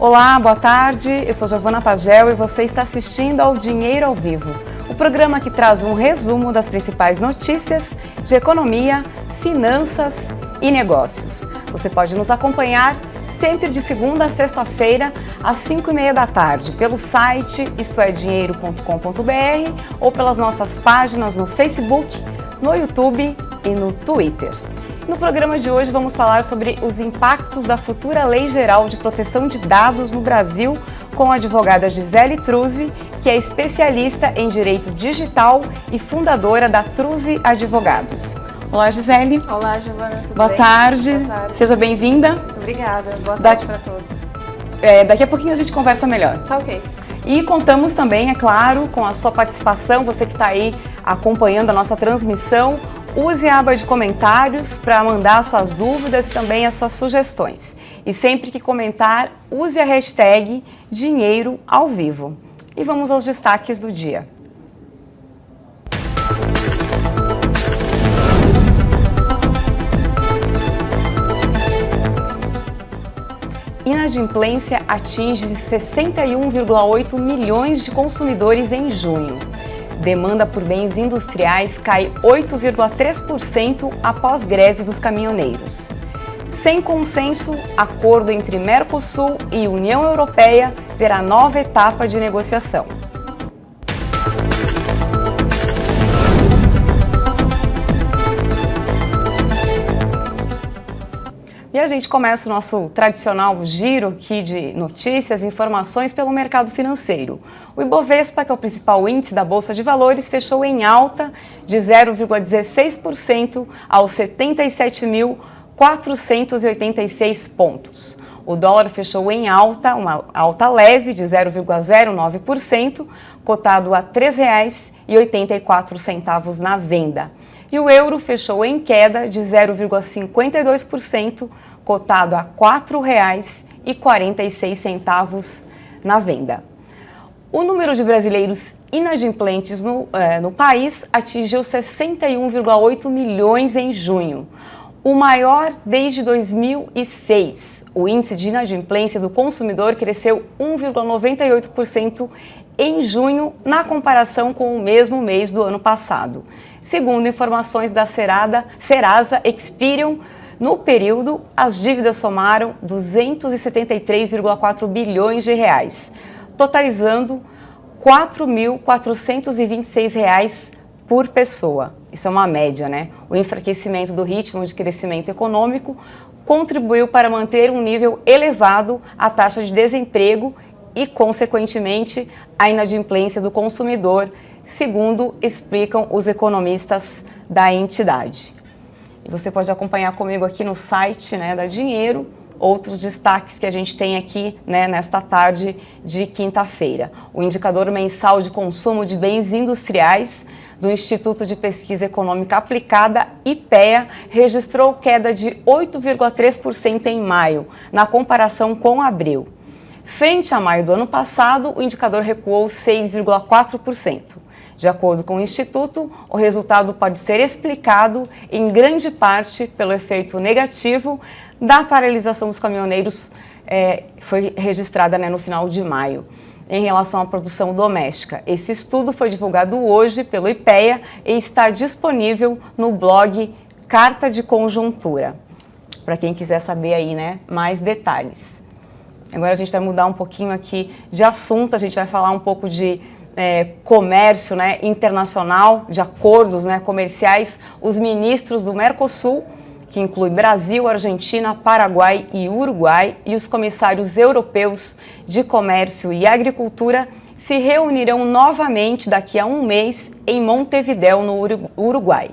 Olá, boa tarde. Eu sou Giovana Pagel e você está assistindo ao Dinheiro ao Vivo, o programa que traz um resumo das principais notícias de economia, finanças e negócios. Você pode nos acompanhar sempre de segunda a sexta-feira, às 5 e meia da tarde, pelo site istoedinheiro.com.br ou pelas nossas páginas no Facebook, no YouTube e no Twitter. No programa de hoje vamos falar sobre os impactos da futura Lei Geral de Proteção de Dados no Brasil com a advogada Gisele Truzzi, que é especialista em direito digital e fundadora da Truzzi Advogados. Olá, Gisele. Olá, Giovana. Tudo Boa bem? tarde. Boa tarde. Seja bem-vinda. Obrigada. Boa Da- tarde para todos. É, daqui a pouquinho a gente conversa melhor. Tá ok. E contamos também, é claro, com a sua participação, você que está aí acompanhando a nossa transmissão. Use a aba de comentários para mandar suas dúvidas e também as suas sugestões. E sempre que comentar, use a hashtag Dinheiro ao Vivo. E vamos aos destaques do dia. Inadimplência atinge 61,8 milhões de consumidores em junho. Demanda por bens industriais cai 8,3% após greve dos caminhoneiros. Sem consenso, acordo entre Mercosul e União Europeia terá nova etapa de negociação. E a gente começa o nosso tradicional giro aqui de notícias e informações pelo mercado financeiro. O Ibovespa, que é o principal índice da Bolsa de Valores, fechou em alta de 0,16% aos 77.486 pontos. O dólar fechou em alta, uma alta leve de 0,09%, cotado a R$ 3,84 na venda. E o euro fechou em queda de 0,52%, cotado a R$ 4,46 na venda. O número de brasileiros inadimplentes no, eh, no país atingiu 61,8 milhões em junho, o maior desde 2006. O índice de inadimplência do consumidor cresceu 1,98% em junho, na comparação com o mesmo mês do ano passado. Segundo informações da Serada, Serasa Experian, no período, as dívidas somaram 273,4 bilhões de reais, totalizando 4.426 reais por pessoa. Isso é uma média, né? O enfraquecimento do ritmo de crescimento econômico contribuiu para manter um nível elevado a taxa de desemprego e, consequentemente, a inadimplência do consumidor, segundo explicam os economistas da entidade. E você pode acompanhar comigo aqui no site né, da Dinheiro outros destaques que a gente tem aqui né, nesta tarde de quinta-feira. O indicador mensal de consumo de bens industriais do Instituto de Pesquisa Econômica Aplicada, IPEA, registrou queda de 8,3% em maio, na comparação com abril. Frente a maio do ano passado, o indicador recuou 6,4%. De acordo com o Instituto, o resultado pode ser explicado em grande parte pelo efeito negativo da paralisação dos caminhoneiros, é, foi registrada né, no final de maio, em relação à produção doméstica. Esse estudo foi divulgado hoje pelo IPEA e está disponível no blog Carta de Conjuntura, para quem quiser saber aí né, mais detalhes. Agora a gente vai mudar um pouquinho aqui de assunto, a gente vai falar um pouco de é, comércio né, internacional, de acordos né, comerciais. Os ministros do Mercosul, que inclui Brasil, Argentina, Paraguai e Uruguai, e os comissários europeus de comércio e agricultura se reunirão novamente daqui a um mês em Montevidéu, no Uruguai.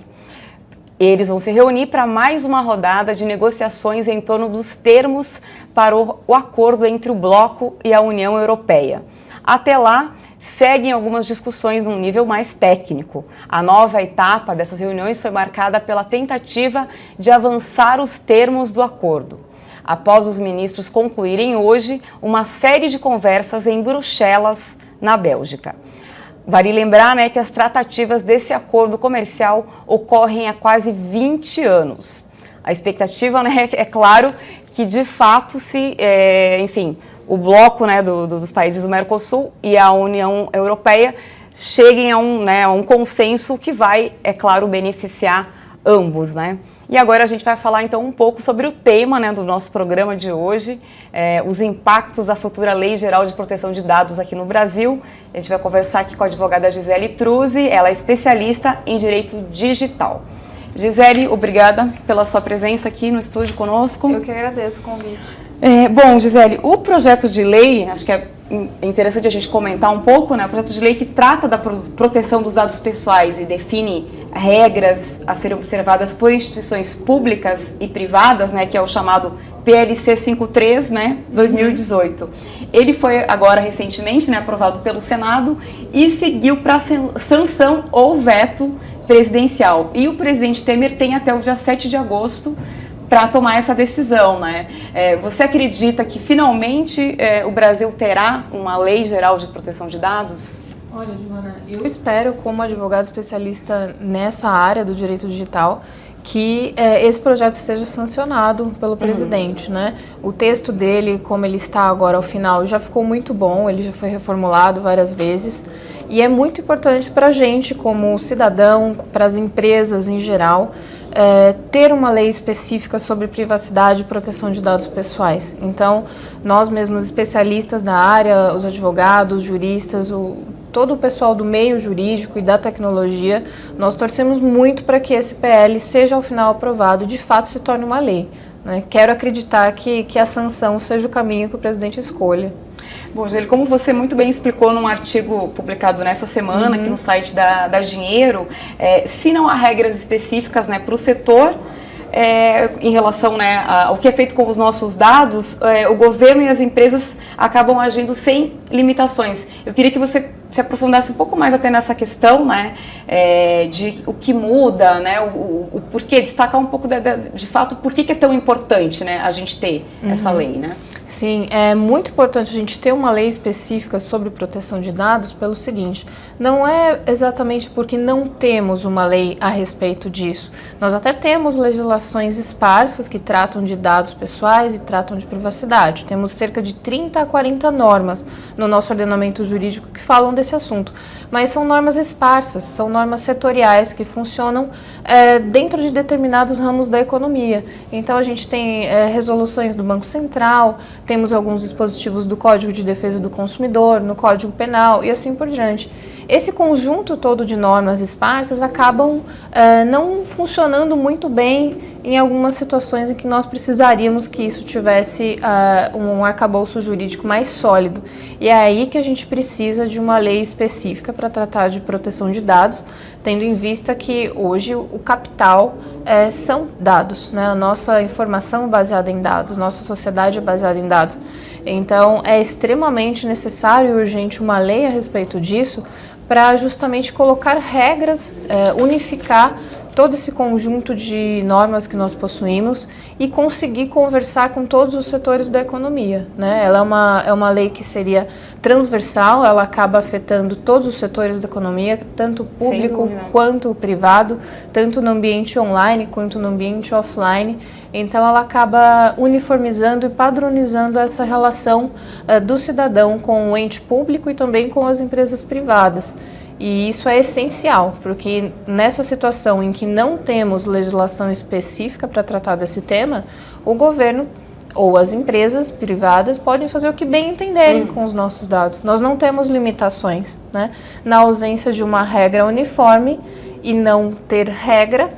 Eles vão se reunir para mais uma rodada de negociações em torno dos termos para o acordo entre o bloco e a União Europeia. Até lá, seguem algumas discussões num nível mais técnico. A nova etapa dessas reuniões foi marcada pela tentativa de avançar os termos do acordo. Após os ministros concluírem hoje uma série de conversas em Bruxelas, na Bélgica. Vale lembrar né, que as tratativas desse acordo comercial ocorrem há quase 20 anos. A expectativa né, é claro que de fato se, é, enfim, o bloco né, do, do, dos países do Mercosul e a União Europeia cheguem a um, né, a um consenso que vai, é claro, beneficiar ambos, né? E agora a gente vai falar então um pouco sobre o tema né, do nosso programa de hoje, é, os impactos da futura Lei Geral de Proteção de Dados aqui no Brasil. A gente vai conversar aqui com a advogada Gisele Truzzi, ela é especialista em direito digital. Gisele, obrigada pela sua presença aqui no estúdio conosco. Eu que agradeço o convite. É, bom, Gisele, o projeto de lei, acho que é interessante a gente comentar um pouco, né? O projeto de lei que trata da proteção dos dados pessoais e define regras a serem observadas por instituições públicas e privadas, né? Que é o chamado PLC 53, né? 2018. Ele foi agora recentemente, né? Aprovado pelo Senado e seguiu para sanção ou veto presidencial. E o presidente Temer tem até o dia 7 de agosto para tomar essa decisão, né? É, você acredita que finalmente é, o Brasil terá uma lei geral de proteção de dados? Olha, Joana, eu espero, como advogado especialista nessa área do direito digital, que é, esse projeto seja sancionado pelo presidente, uhum. né? O texto dele, como ele está agora ao final, já ficou muito bom, ele já foi reformulado várias vezes e é muito importante para a gente, como cidadão, para as empresas em geral, é, ter uma lei específica sobre privacidade e proteção de dados pessoais. Então, nós mesmos especialistas na área, os advogados, juristas, o todo o pessoal do meio jurídico e da tecnologia, nós torcemos muito para que esse PL seja ao final aprovado e de fato se torne uma lei. Né? Quero acreditar que, que a sanção seja o caminho que o presidente escolha. Bom, Geli, como você muito bem explicou num artigo publicado nessa semana uhum. aqui no site da, da Dinheiro, é, se não há regras específicas né, para o setor, é, em relação né, ao que é feito com os nossos dados, é, o governo e as empresas acabam agindo sem limitações. Eu queria que você se aprofundasse um pouco mais até nessa questão, né, é, de o que muda, né, o, o, o porquê, destacar um pouco de, de, de fato por que, que, é tão importante, né, a gente ter uhum. essa lei, né? Sim, é muito importante a gente ter uma lei específica sobre proteção de dados pelo seguinte, não é exatamente porque não temos uma lei a respeito disso. Nós até temos legislações esparsas que tratam de dados pessoais e tratam de privacidade. Temos cerca de 30 a 40 normas no nosso ordenamento jurídico que falam desse esse assunto. Mas são normas esparsas, são normas setoriais que funcionam é, dentro de determinados ramos da economia. Então a gente tem é, resoluções do Banco Central, temos alguns dispositivos do Código de Defesa do Consumidor, no Código Penal e assim por diante. Esse conjunto todo de normas esparsas acabam uh, não funcionando muito bem em algumas situações em que nós precisaríamos que isso tivesse uh, um arcabouço jurídico mais sólido. E é aí que a gente precisa de uma lei específica para tratar de proteção de dados, tendo em vista que hoje o capital uh, são dados, né? a nossa informação é baseada em dados, nossa sociedade é baseada em dados. Então, é extremamente necessário e urgente uma lei a respeito disso para justamente colocar regras, é, unificar todo esse conjunto de normas que nós possuímos e conseguir conversar com todos os setores da economia. Né? Ela é uma, é uma lei que seria transversal, ela acaba afetando todos os setores da economia, tanto o público quanto o privado, tanto no ambiente online quanto no ambiente offline. Então, ela acaba uniformizando e padronizando essa relação uh, do cidadão com o ente público e também com as empresas privadas. E isso é essencial, porque nessa situação em que não temos legislação específica para tratar desse tema, o governo ou as empresas privadas podem fazer o que bem entenderem hum. com os nossos dados. Nós não temos limitações, né? Na ausência de uma regra uniforme e não ter regra,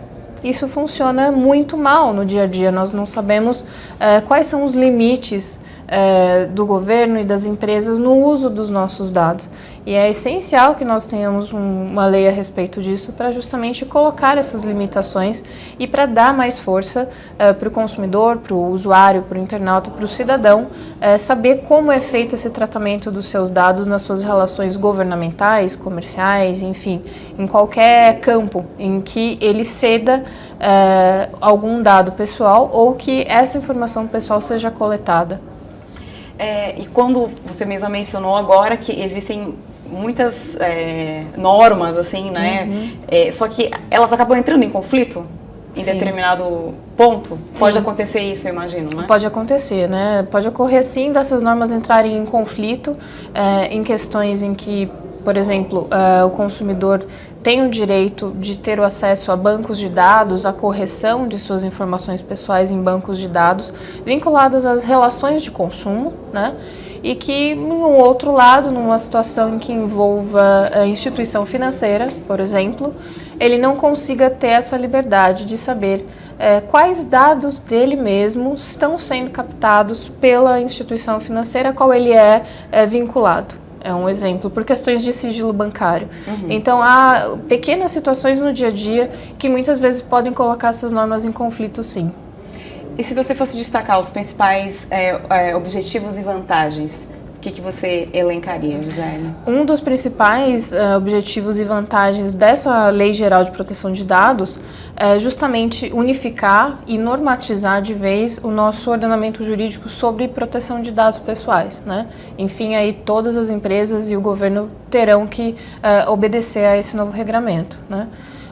isso funciona muito mal no dia a dia. Nós não sabemos uh, quais são os limites uh, do governo e das empresas no uso dos nossos dados. E é essencial que nós tenhamos um, uma lei a respeito disso para justamente colocar essas limitações e para dar mais força uh, para o consumidor, para o usuário, para o internauta, para o cidadão uh, saber como é feito esse tratamento dos seus dados nas suas relações governamentais, comerciais, enfim, em qualquer campo em que ele ceda uh, algum dado pessoal ou que essa informação pessoal seja coletada. É, e quando você mesma mencionou agora que existem muitas é, normas, assim, né? Uhum. É, só que elas acabam entrando em conflito em Sim. determinado ponto? Pode sim. acontecer isso, eu imagino, né? Pode acontecer, né? Pode ocorrer sim dessas normas entrarem em conflito é, em questões em que, por exemplo, é, o consumidor tem o direito de ter o acesso a bancos de dados, a correção de suas informações pessoais em bancos de dados vinculadas às relações de consumo, né? E que, no outro lado, numa situação em que envolva a instituição financeira, por exemplo, ele não consiga ter essa liberdade de saber é, quais dados dele mesmo estão sendo captados pela instituição financeira a qual ele é, é vinculado. É um exemplo, por questões de sigilo bancário. Uhum. Então, há pequenas situações no dia a dia que muitas vezes podem colocar essas normas em conflito, sim. E se você fosse destacar os principais é, é, objetivos e vantagens o que, que você elencaria, Gisele? Um dos principais uh, objetivos e vantagens dessa Lei Geral de Proteção de Dados é justamente unificar e normatizar de vez o nosso ordenamento jurídico sobre proteção de dados pessoais. Né? Enfim, aí todas as empresas e o governo terão que uh, obedecer a esse novo regramento. Né?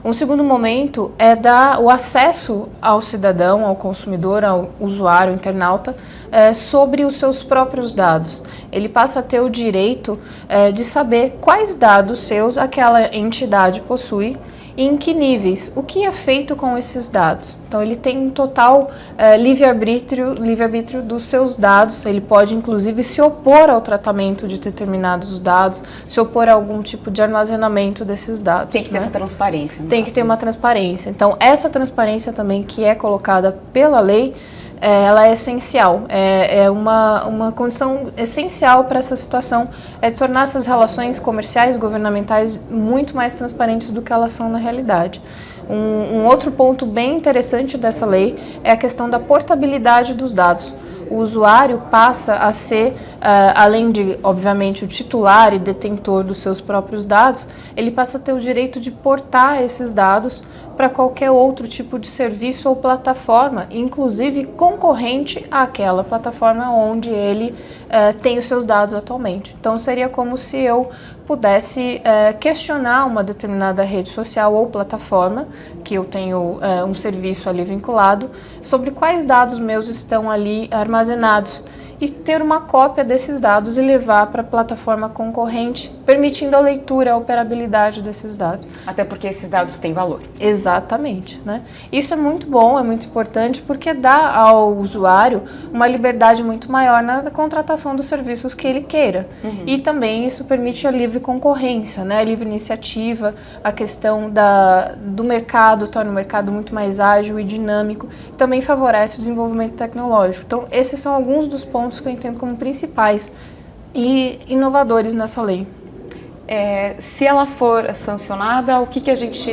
Um segundo momento é dar o acesso ao cidadão, ao consumidor, ao usuário, internauta, é, sobre os seus próprios dados. Ele passa a ter o direito é, de saber quais dados seus aquela entidade possui e em que níveis, o que é feito com esses dados. Então ele tem um total é, livre-arbítrio livre dos seus dados, ele pode inclusive se opor ao tratamento de determinados dados, se opor a algum tipo de armazenamento desses dados. Tem que ter né? essa transparência. Tem que ter uma transparência. Então essa transparência também que é colocada pela lei, é, ela é essencial, é, é, uma, uma condição essencial para essa situação, é tornar essas relações comerciais governamentais muito mais transparentes do que elas são na realidade. Um, um outro ponto bem interessante dessa lei é a questão da portabilidade dos dados o usuário passa a ser, uh, além de, obviamente, o titular e detentor dos seus próprios dados, ele passa a ter o direito de portar esses dados para qualquer outro tipo de serviço ou plataforma, inclusive concorrente àquela plataforma onde ele uh, tem os seus dados atualmente. Então, seria como se eu pudesse uh, questionar uma determinada rede social ou plataforma, que eu tenho uh, um serviço ali vinculado, sobre quais dados meus estão ali armazenados e ter uma cópia desses dados e levar para a plataforma concorrente, permitindo a leitura, a operabilidade desses dados. Até porque esses dados têm valor. Exatamente. Né? Isso é muito bom, é muito importante, porque dá ao usuário uma liberdade muito maior na contratação dos serviços que ele queira. Uhum. E também isso permite a livre concorrência, né? a livre iniciativa, a questão da, do mercado, torna o mercado muito mais ágil e dinâmico, também favorece o desenvolvimento tecnológico. Então, esses são alguns dos pontos pontos que eu entendo como principais e inovadores nessa lei. É, se ela for sancionada, o que, que a gente,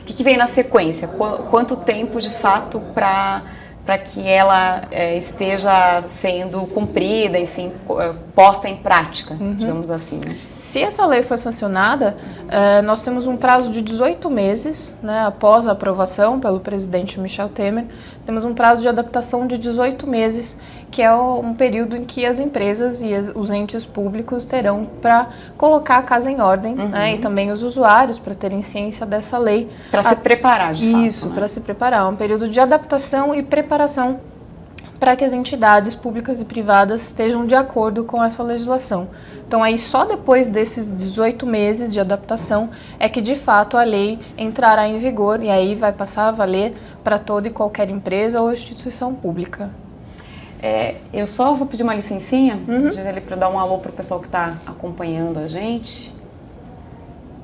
o que, que vem na sequência? Quanto tempo de fato para para que ela é, esteja sendo cumprida, enfim, é, posta em prática, uhum. digamos assim. Né? Se essa lei for sancionada, é, nós temos um prazo de 18 meses, né, após a aprovação pelo presidente Michel Temer, temos um prazo de adaptação de 18 meses, que é um período em que as empresas e os entes públicos terão para colocar a casa em ordem, uhum. né, e também os usuários para terem ciência dessa lei. Para se preparar, de Isso, fato. Isso, né? para se preparar. Um período de adaptação e preparação para que as entidades públicas e privadas estejam de acordo com essa legislação. Então, aí só depois desses 18 meses de adaptação é que de fato a lei entrará em vigor e aí vai passar a valer para toda e qualquer empresa ou instituição pública. É, eu só vou pedir uma licencinha, uhum. para dar um alô para o pessoal que está acompanhando a gente.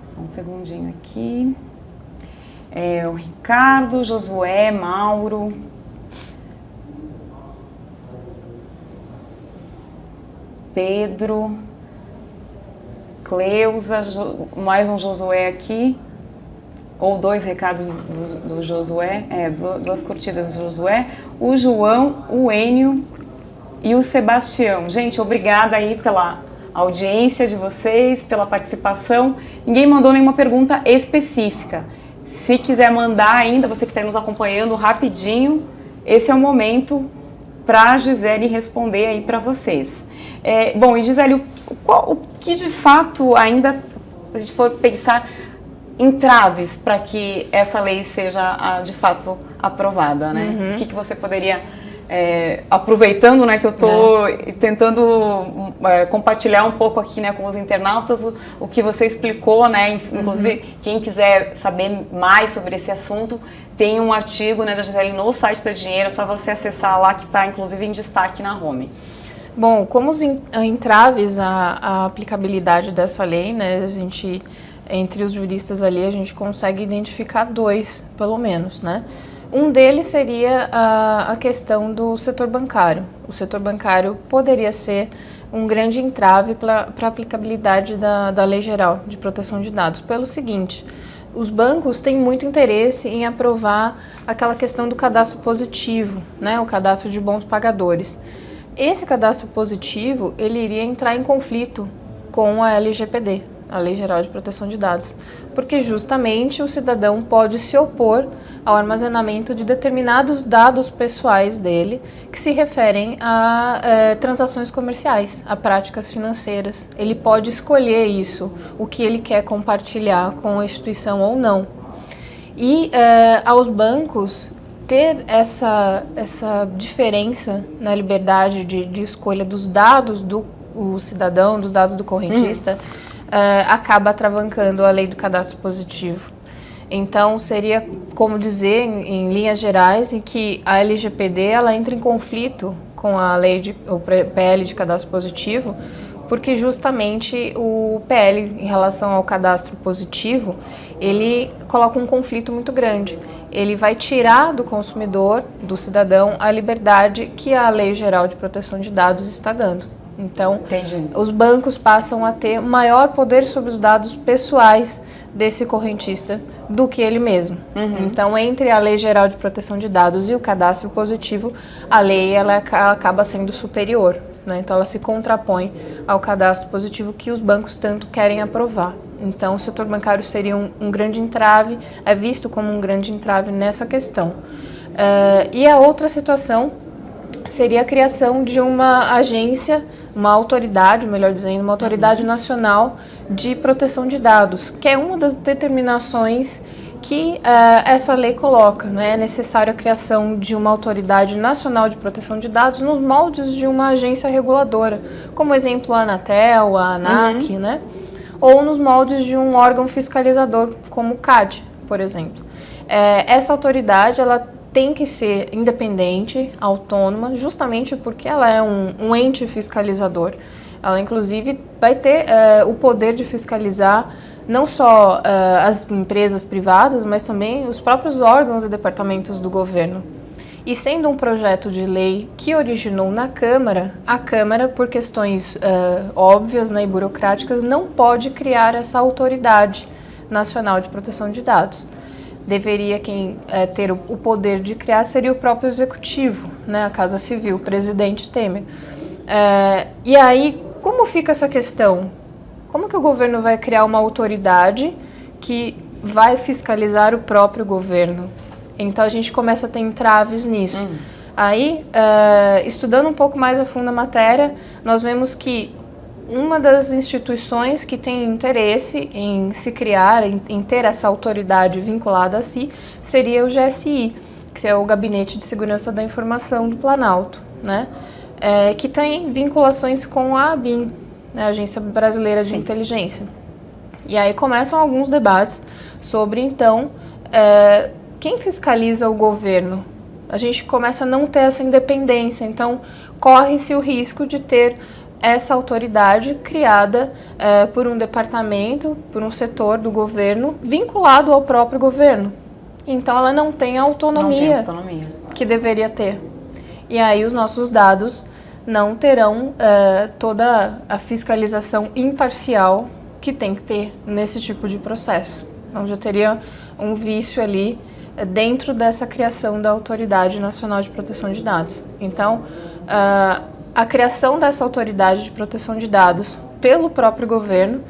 Só um segundinho aqui. É, o Ricardo, Josué, Mauro, Pedro, Cleusa, mais um Josué aqui, ou dois recados do, do Josué, é, duas curtidas do Josué, o João, o Enio e o Sebastião. Gente, obrigada aí pela audiência de vocês, pela participação. Ninguém mandou nenhuma pergunta específica. Se quiser mandar ainda, você que está nos acompanhando rapidinho, esse é o momento para a Gisele responder aí para vocês. É, bom, e Gisele, o, qual, o que de fato ainda, a gente for pensar, entraves para que essa lei seja de fato aprovada, né? Uhum. O que, que você poderia é, aproveitando né, que eu estou é. tentando é, compartilhar um pouco aqui né, com os internautas o, o que você explicou, né, inclusive uhum. quem quiser saber mais sobre esse assunto, tem um artigo né, da Gisele no site da Dinheiro, é só você acessar lá que está inclusive em destaque na home. Bom, como os entraves à, à aplicabilidade dessa lei, né, a gente, entre os juristas ali, a gente consegue identificar dois, pelo menos, né? Um deles seria a, a questão do setor bancário. O setor bancário poderia ser um grande entrave para a aplicabilidade da, da Lei Geral de Proteção de Dados, pelo seguinte: os bancos têm muito interesse em aprovar aquela questão do cadastro positivo, né, o cadastro de bons pagadores. Esse cadastro positivo ele iria entrar em conflito com a LGPD, a Lei Geral de Proteção de Dados, porque justamente o cidadão pode se opor ao armazenamento de determinados dados pessoais dele que se referem a é, transações comerciais, a práticas financeiras. Ele pode escolher isso, o que ele quer compartilhar com a instituição ou não. E é, aos bancos ter essa, essa diferença na liberdade de, de escolha dos dados do cidadão, dos dados do correntista. Hum uh, acaba atravancando a lei do cadastro positivo. Então, seria como dizer, em, em, linhas gerais, em que a LGPD ela entra em conflito com a lei de, o PL de cadastro positivo, porque justamente o PL em relação ao cadastro positivo, ele coloca um conflito muito grande. Ele vai tirar do consumidor, do cidadão, a liberdade que a Lei Geral de Proteção de Dados está dando. Então, Entendi. os bancos passam a ter maior poder sobre os dados pessoais desse correntista do que ele mesmo. Uhum. Então, entre a Lei Geral de Proteção de Dados e o cadastro positivo, a lei ela acaba sendo superior. Né? Então, ela se contrapõe ao cadastro positivo que os bancos tanto querem aprovar. Então, o setor bancário seria um, um grande entrave, é visto como um grande entrave nessa questão. Uh, e a outra situação seria a criação de uma agência, uma autoridade, melhor dizendo, uma autoridade nacional de proteção de dados, que é uma das determinações que uh, essa lei coloca. Né? É necessária a criação de uma autoridade nacional de proteção de dados nos moldes de uma agência reguladora, como exemplo a Anatel, a ANAC, uhum. né? ou nos moldes de um órgão fiscalizador, como o CAD, por exemplo. É, essa autoridade ela tem que ser independente, autônoma, justamente porque ela é um, um ente fiscalizador. Ela, inclusive, vai ter uh, o poder de fiscalizar não só uh, as empresas privadas, mas também os próprios órgãos e departamentos do governo. E sendo um projeto de lei que originou na Câmara, a Câmara, por questões uh, óbvias né, e burocráticas, não pode criar essa autoridade nacional de proteção de dados deveria quem é, ter o, o, poder de criar seria o próprio executivo, né, a Casa Civil, o presidente Temer. E aí, como fica essa questão? Como que o governo vai criar uma autoridade que vai fiscalizar o próprio governo? Então a gente começa a ter entraves nisso. Hum. Aí, é, estudando um pouco mais a fundo a matéria, nós vemos que uma das instituições que tem interesse em se criar, em, em, ter essa autoridade vinculada a si, seria o GSI, que é o Gabinete de Segurança da Informação do Planalto, né? É, que tem vinculações com a ABIN, né? Agência Brasileira de Sim. Inteligência. E aí começam alguns debates sobre, então, é, quem fiscaliza o governo? A gente começa a não ter essa independência, então corre-se o risco de ter essa autoridade criada é, por um departamento, por um setor do governo vinculado ao próprio governo. Então ela não tem a autonomia, não tem autonomia. que deveria ter. E aí os nossos dados não terão é, toda a fiscalização imparcial que tem que ter nesse tipo de processo. Então já teria um vício ali é, dentro dessa criação da Autoridade Nacional de Proteção de Dados. Então, uh, a criação dessa autoridade de proteção de dados pelo próprio governo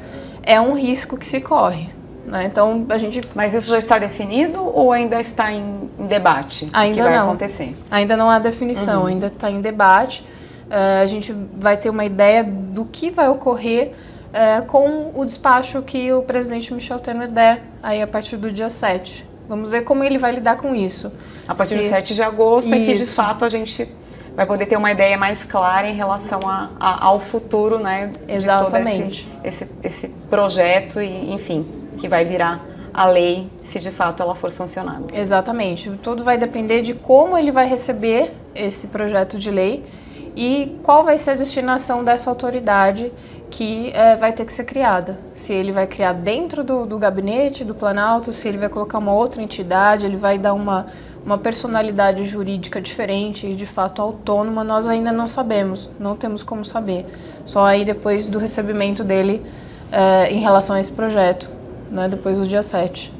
é um risco que se corre. Né? Então a gente. Mas isso já está definido ou ainda está em, em debate? Ainda que vai não. acontecer? Ainda não há definição, uhum. ainda está em debate. Uh, a gente vai ter uma ideia do que vai ocorrer é, com o despacho que o presidente Michel Temer der aí a partir do dia 7. Vamos ver como ele vai lidar com isso. A partir Se... do 7 de agosto isso. é que de fato a gente vai poder ter uma ideia mais clara em relação a, a, ao futuro, né? Exatamente. De todo esse, esse, esse projeto e, enfim, que vai virar a lei se de fato ela for sancionada. Exatamente. Tudo vai depender de como ele vai receber esse projeto de lei e qual vai ser a destinação dessa autoridade que é, vai ter que ser criada. Se ele vai criar dentro do, do gabinete do Planalto, se ele vai colocar uma outra entidade, ele vai dar uma, uma personalidade jurídica diferente e de fato autônoma, nós ainda não sabemos, não temos como saber. Só aí depois do recebimento dele é, em relação a esse projeto, né, depois do dia 7.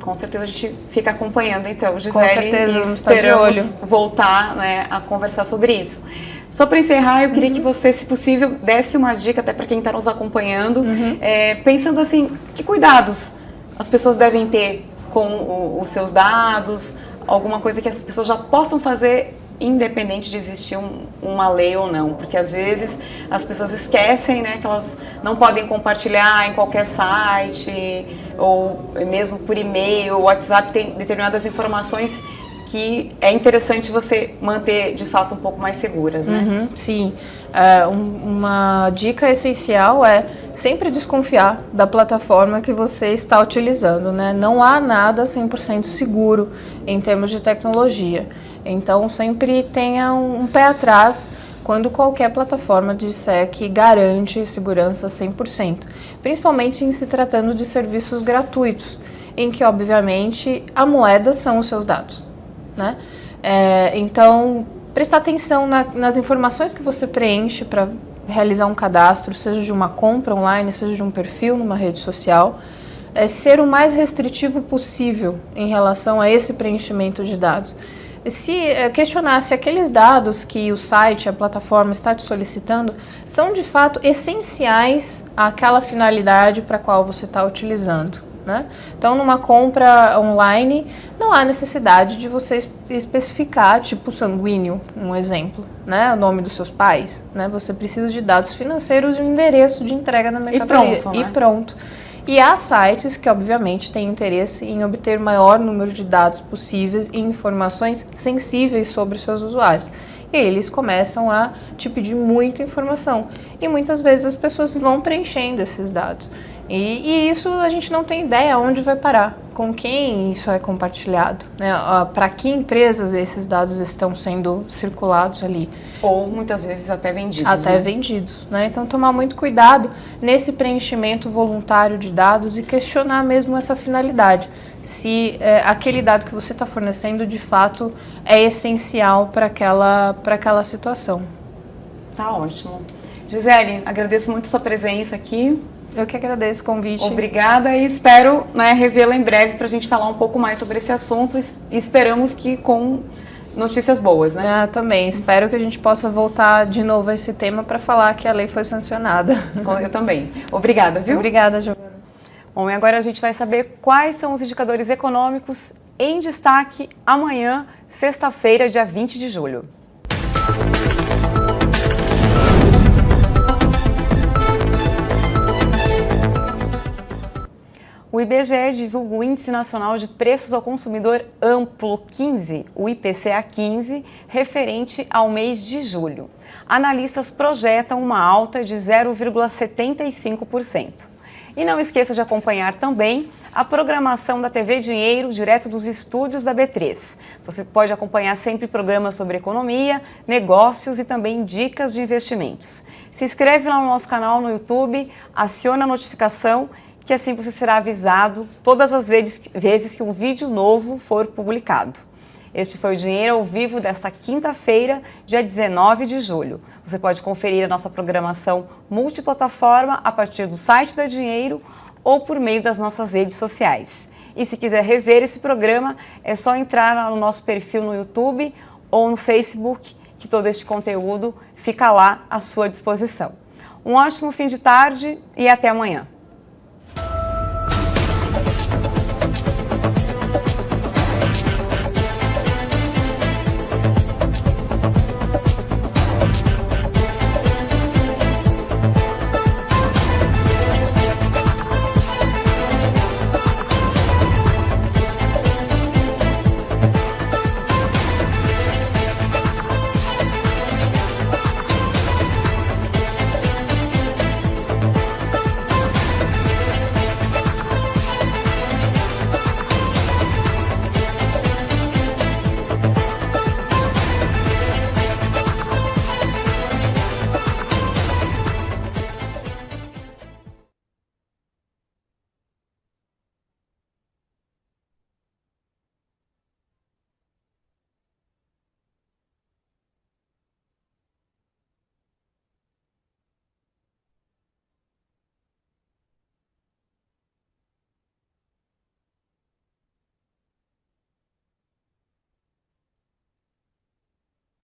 Com certeza a gente fica acompanhando então, Gisele, Com certeza, e esperamos voltar né, a conversar sobre isso. Só para encerrar, eu queria uhum. que você, se possível, desse uma dica até para quem está nos acompanhando, uhum. é, pensando assim, que cuidados as pessoas devem ter com o, os seus dados, alguma coisa que as pessoas já possam fazer independente de existir um, uma lei ou não, porque às vezes as pessoas esquecem, né, que elas não podem compartilhar em qualquer site ou mesmo por e-mail, WhatsApp tem determinadas informações que é interessante você manter de fato um pouco mais seguras, né? Uhum, sim. É, um, uma dica essencial é sempre desconfiar da plataforma que você está utilizando, né? Não há nada 100% seguro em termos de tecnologia. Então sempre tenha um, um pé atrás quando qualquer plataforma disser que garante segurança 100%, principalmente em se tratando de serviços gratuitos, em que obviamente a moeda são os seus dados né? É, então, prestar atenção na, nas informações que você preenche para realizar um cadastro, seja de uma compra online, seja de um perfil numa rede social, é ser o mais restritivo possível em relação a esse preenchimento de dados. Se é, questionar se aqueles dados que o site, a plataforma está te solicitando são de fato essenciais àquela finalidade para a qual você está utilizando. Né? Então, numa compra online, não há necessidade de você especificar tipo sanguíneo, um exemplo, né? o nome dos seus pais. Né? Você precisa de dados financeiros e um endereço de entrega na mercadoria. E pronto. Né? E pronto. E há sites que, obviamente, têm interesse em obter o maior número de dados possíveis e informações sensíveis sobre seus usuários. E eles começam a te pedir muita informação. E muitas vezes as pessoas vão preenchendo esses dados. E, e, isso a gente não tem ideia onde vai parar, com quem isso é compartilhado, né? para que empresas esses dados estão sendo circulados ali. Ou muitas vezes até vendidos. Até né? vendidos. Né? Então tomar muito cuidado nesse preenchimento voluntário de dados e questionar mesmo essa finalidade. Se é, aquele dado que você está fornecendo de fato é essencial para aquela, aquela situação. Tá ótimo. Gisele, agradeço muito a sua presença aqui. Eu que agradeço o convite. Obrigada e espero né, revê-la em breve para a gente falar um pouco mais sobre esse assunto e esperamos que com notícias boas, né? Ah, também. Espero que a gente possa voltar de novo a esse tema para falar que a lei foi sancionada. Eu também. Obrigada, viu? Obrigada, Giovana. Bom, e agora a gente vai saber quais são os indicadores econômicos em destaque amanhã, sexta-feira, dia 20 de julho. O IBGE divulga o Índice Nacional de Preços ao Consumidor Amplo 15, o IPCA 15, referente ao mês de julho. Analistas projetam uma alta de 0,75%. E não esqueça de acompanhar também a programação da TV Dinheiro direto dos estúdios da B3. Você pode acompanhar sempre programas sobre economia, negócios e também dicas de investimentos. Se inscreve lá no nosso canal no YouTube, aciona a notificação que assim você será avisado todas as vezes, que um vídeo novo for publicado. Este foi o Dinheiro ao Vivo desta quinta-feira, dia 19 de julho. Você pode conferir a nossa programação multiplataforma a partir do site da Dinheiro ou por meio das nossas redes sociais. E se quiser rever esse programa, é só entrar no nosso perfil no YouTube ou no Facebook, que todo este conteúdo fica lá à sua disposição. Um ótimo fim de tarde e até amanhã.